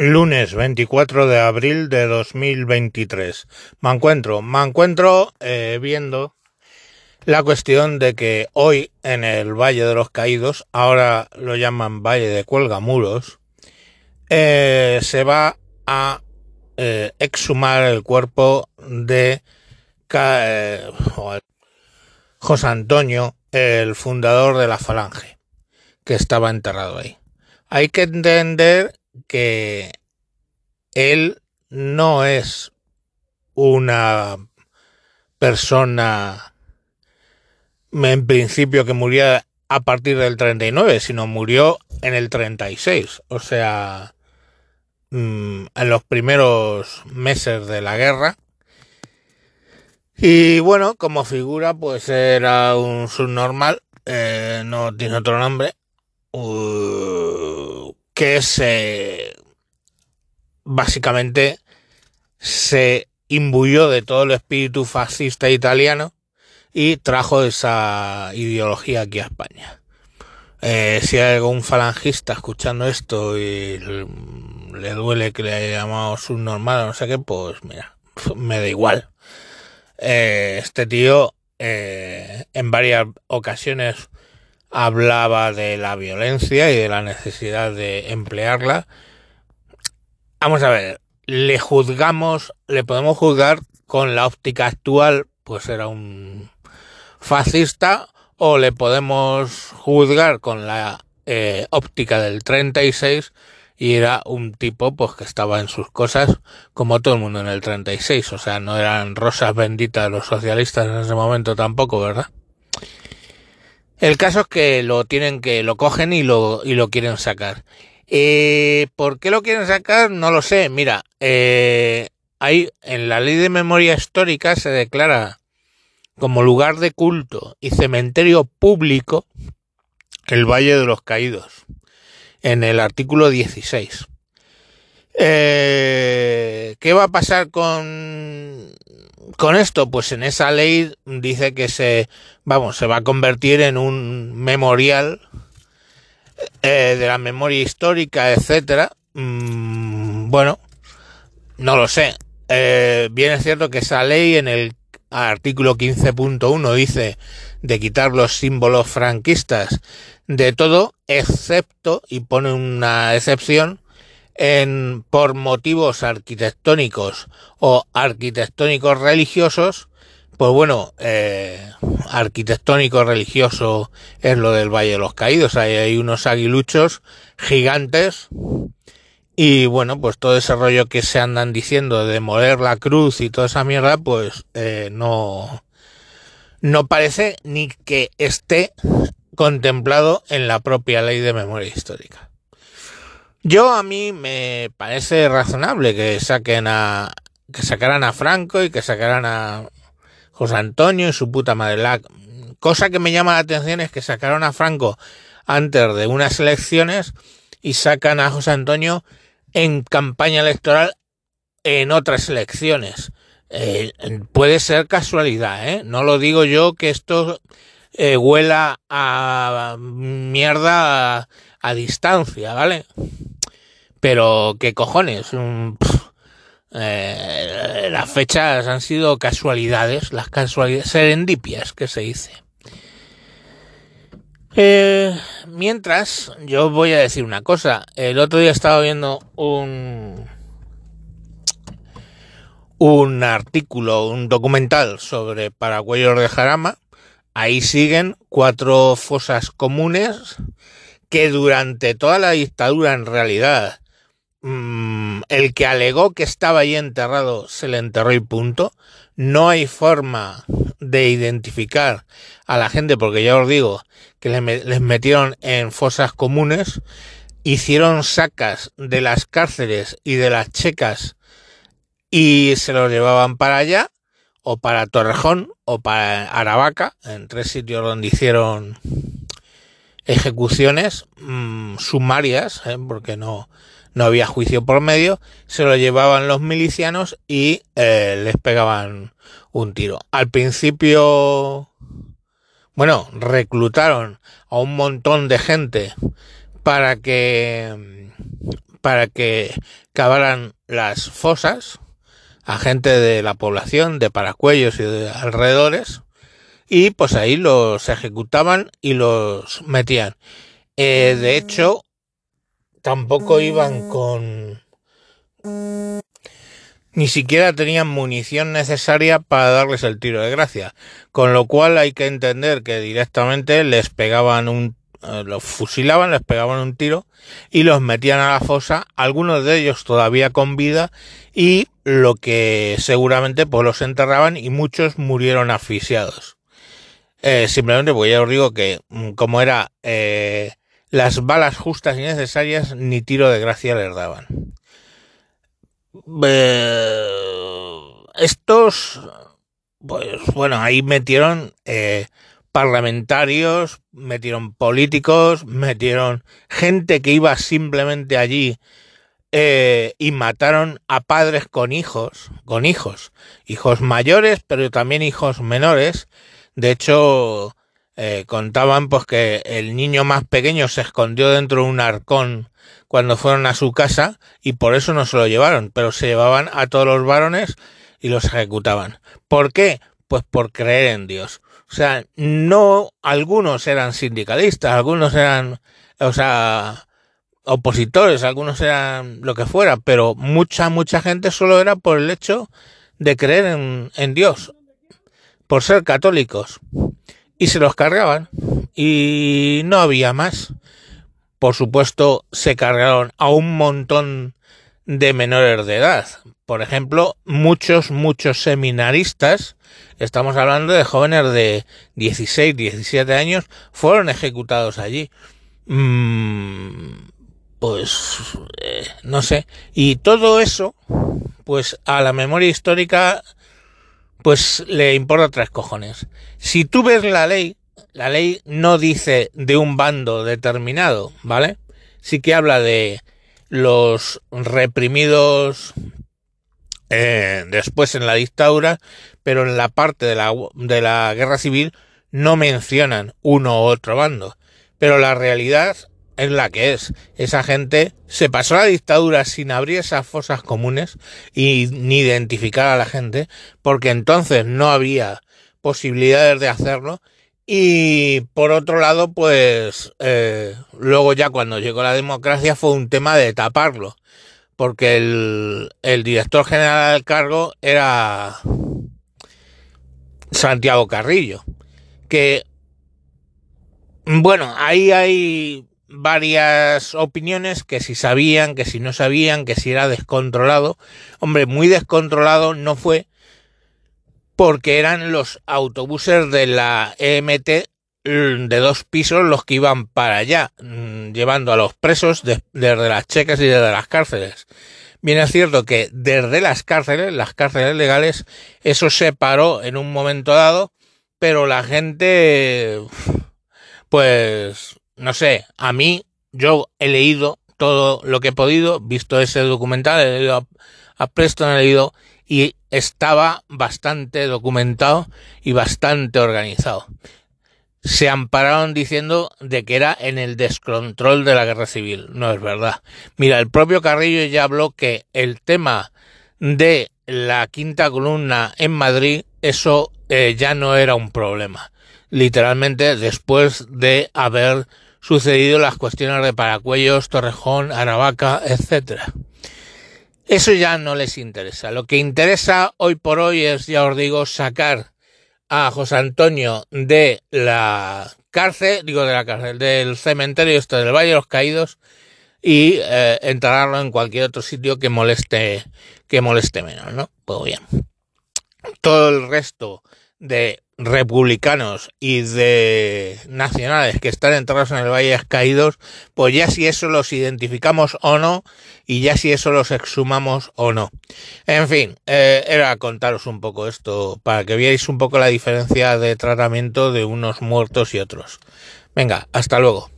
Lunes 24 de abril de 2023. Me encuentro, me encuentro eh, viendo la cuestión de que hoy en el Valle de los Caídos, ahora lo llaman Valle de Cuelgamuros, eh, se va a eh, exhumar el cuerpo de eh, José Antonio, el fundador de la Falange, que estaba enterrado ahí. Hay que entender que él no es una persona en principio que murió a partir del 39, sino murió en el 36. O sea, mm, en los primeros meses de la guerra. Y bueno, como figura, pues era un subnormal, eh, no tiene otro nombre, uh, que se básicamente se imbuyó de todo el espíritu fascista italiano y trajo esa ideología aquí a España. Eh, si hay algún falangista escuchando esto y le duele que le haya llamado subnormal o no sé qué, pues mira, me da igual. Eh, este tío eh, en varias ocasiones hablaba de la violencia y de la necesidad de emplearla. Vamos a ver, le juzgamos, le podemos juzgar con la óptica actual, pues era un fascista, o le podemos juzgar con la eh, óptica del 36 y era un tipo pues que estaba en sus cosas como todo el mundo en el 36, o sea, no eran rosas benditas los socialistas en ese momento tampoco, ¿verdad? El caso es que lo tienen que, lo cogen y lo, y lo quieren sacar. Eh, ¿Por qué lo quieren sacar? No lo sé. Mira, eh, hay, en la ley de memoria histórica se declara como lugar de culto y cementerio público el Valle de los Caídos, en el artículo 16. Eh, ¿Qué va a pasar con, con esto? Pues en esa ley dice que se, vamos, se va a convertir en un memorial eh, de la memoria histórica, etcétera. Mm, bueno, no lo sé. Eh, bien es cierto que esa ley en el artículo 15.1 dice de quitar los símbolos franquistas de todo, excepto, y pone una excepción, en, por motivos arquitectónicos o arquitectónicos religiosos, pues bueno, eh, arquitectónico religioso es lo del Valle de los Caídos. Ahí hay unos aguiluchos gigantes. Y bueno, pues todo ese rollo que se andan diciendo de moler la cruz y toda esa mierda, pues eh, no, no parece ni que esté contemplado en la propia ley de memoria histórica. Yo a mí me parece razonable que saquen a que sacaran a Franco y que sacaran a José Antonio y su puta madre. La cosa que me llama la atención es que sacaron a Franco antes de unas elecciones y sacan a José Antonio en campaña electoral en otras elecciones. Eh, puede ser casualidad, ¿eh? No lo digo yo que esto eh, huela a mierda a, a distancia, ¿vale? Pero, ¿qué cojones? eh, las fechas han sido casualidades, las casualidades serendipias que se dice. Eh, mientras, yo voy a decir una cosa. El otro día estaba viendo un un artículo, un documental sobre paraguayos de Jarama. Ahí siguen cuatro fosas comunes que durante toda la dictadura en realidad mmm, el que alegó que estaba ahí enterrado se le enterró y punto. No hay forma de identificar a la gente porque ya os digo que les, metieron en fosas comunes, hicieron sacas de las cárceles y de las checas y se los llevaban para allá o para Torrejón o para Aravaca, en tres sitios donde hicieron ejecuciones mmm, sumarias, ¿eh? porque no, no había juicio por medio, se lo llevaban los milicianos y eh, les pegaban un tiro. Al principio, bueno, reclutaron a un montón de gente para que para que cavaran las fosas a gente de la población, de Paracuellos y de alrededores, y pues ahí los ejecutaban y los metían. Eh, de hecho, tampoco iban con... Ni siquiera tenían munición necesaria para darles el tiro de gracia, con lo cual hay que entender que directamente les pegaban un eh, los fusilaban, les pegaban un tiro y los metían a la fosa, algunos de ellos todavía con vida y lo que seguramente pues los enterraban y muchos murieron asfixiados. Eh, simplemente pues ya os digo que mm, como era eh, las balas justas y necesarias ni tiro de gracia les daban. estos pues bueno ahí metieron parlamentarios, metieron políticos, metieron gente que iba simplemente allí eh, y mataron a padres con hijos, con hijos, hijos mayores, pero también hijos menores. De hecho, eh, contaban pues que el niño más pequeño se escondió dentro de un arcón cuando fueron a su casa y por eso no se lo llevaron, pero se llevaban a todos los varones y los ejecutaban. ¿Por qué? Pues por creer en Dios. O sea, no, algunos eran sindicalistas, algunos eran, o sea, opositores, algunos eran lo que fuera, pero mucha, mucha gente solo era por el hecho de creer en, en Dios, por ser católicos. Y se los cargaban. Y no había más. Por supuesto, se cargaron a un montón de menores de edad. Por ejemplo, muchos, muchos seminaristas Estamos hablando de jóvenes de 16, 17 años, fueron ejecutados allí. Mm, pues, eh, no sé. Y todo eso, pues a la memoria histórica, pues le importa tres cojones. Si tú ves la ley, la ley no dice de un bando determinado, ¿vale? Sí que habla de los reprimidos eh, después en la dictadura, pero en la parte de la, de la guerra civil no mencionan uno u otro bando. Pero la realidad es la que es. Esa gente se pasó la dictadura sin abrir esas fosas comunes y ni identificar a la gente, porque entonces no había posibilidades de hacerlo. Y por otro lado, pues eh, luego ya cuando llegó la democracia fue un tema de taparlo porque el, el director general del cargo era Santiago Carrillo, que, bueno, ahí hay varias opiniones que si sabían, que si no sabían, que si era descontrolado. Hombre, muy descontrolado no fue porque eran los autobuses de la EMT de dos pisos los que iban para allá, mm, llevando a los presos desde las checas y desde las cárceles. Bien es cierto que desde las cárceles, las cárceles legales, eso se paró en un momento dado, pero la gente, pues, no sé, a mí, yo he leído todo lo que he podido, visto ese documental, he leído a, Preston, he leído, y estaba bastante documentado y bastante organizado se ampararon diciendo de que era en el descontrol de la guerra civil. No es verdad. Mira, el propio Carrillo ya habló que el tema de la quinta columna en Madrid, eso eh, ya no era un problema. Literalmente después de haber sucedido las cuestiones de Paracuellos, Torrejón, Aravaca, etcétera. Eso ya no les interesa. Lo que interesa hoy por hoy es, ya os digo, sacar a José Antonio de la cárcel, digo de la cárcel, del cementerio este del Valle de los Caídos y eh, enterrarlo en cualquier otro sitio que moleste, que moleste menos, ¿no? Pues bien. Todo el resto de republicanos y de nacionales que están enterrados en el Valle Caídos, pues ya si eso los identificamos o no, y ya si eso los exhumamos o no. En fin, eh, era contaros un poco esto para que veáis un poco la diferencia de tratamiento de unos muertos y otros. Venga, hasta luego.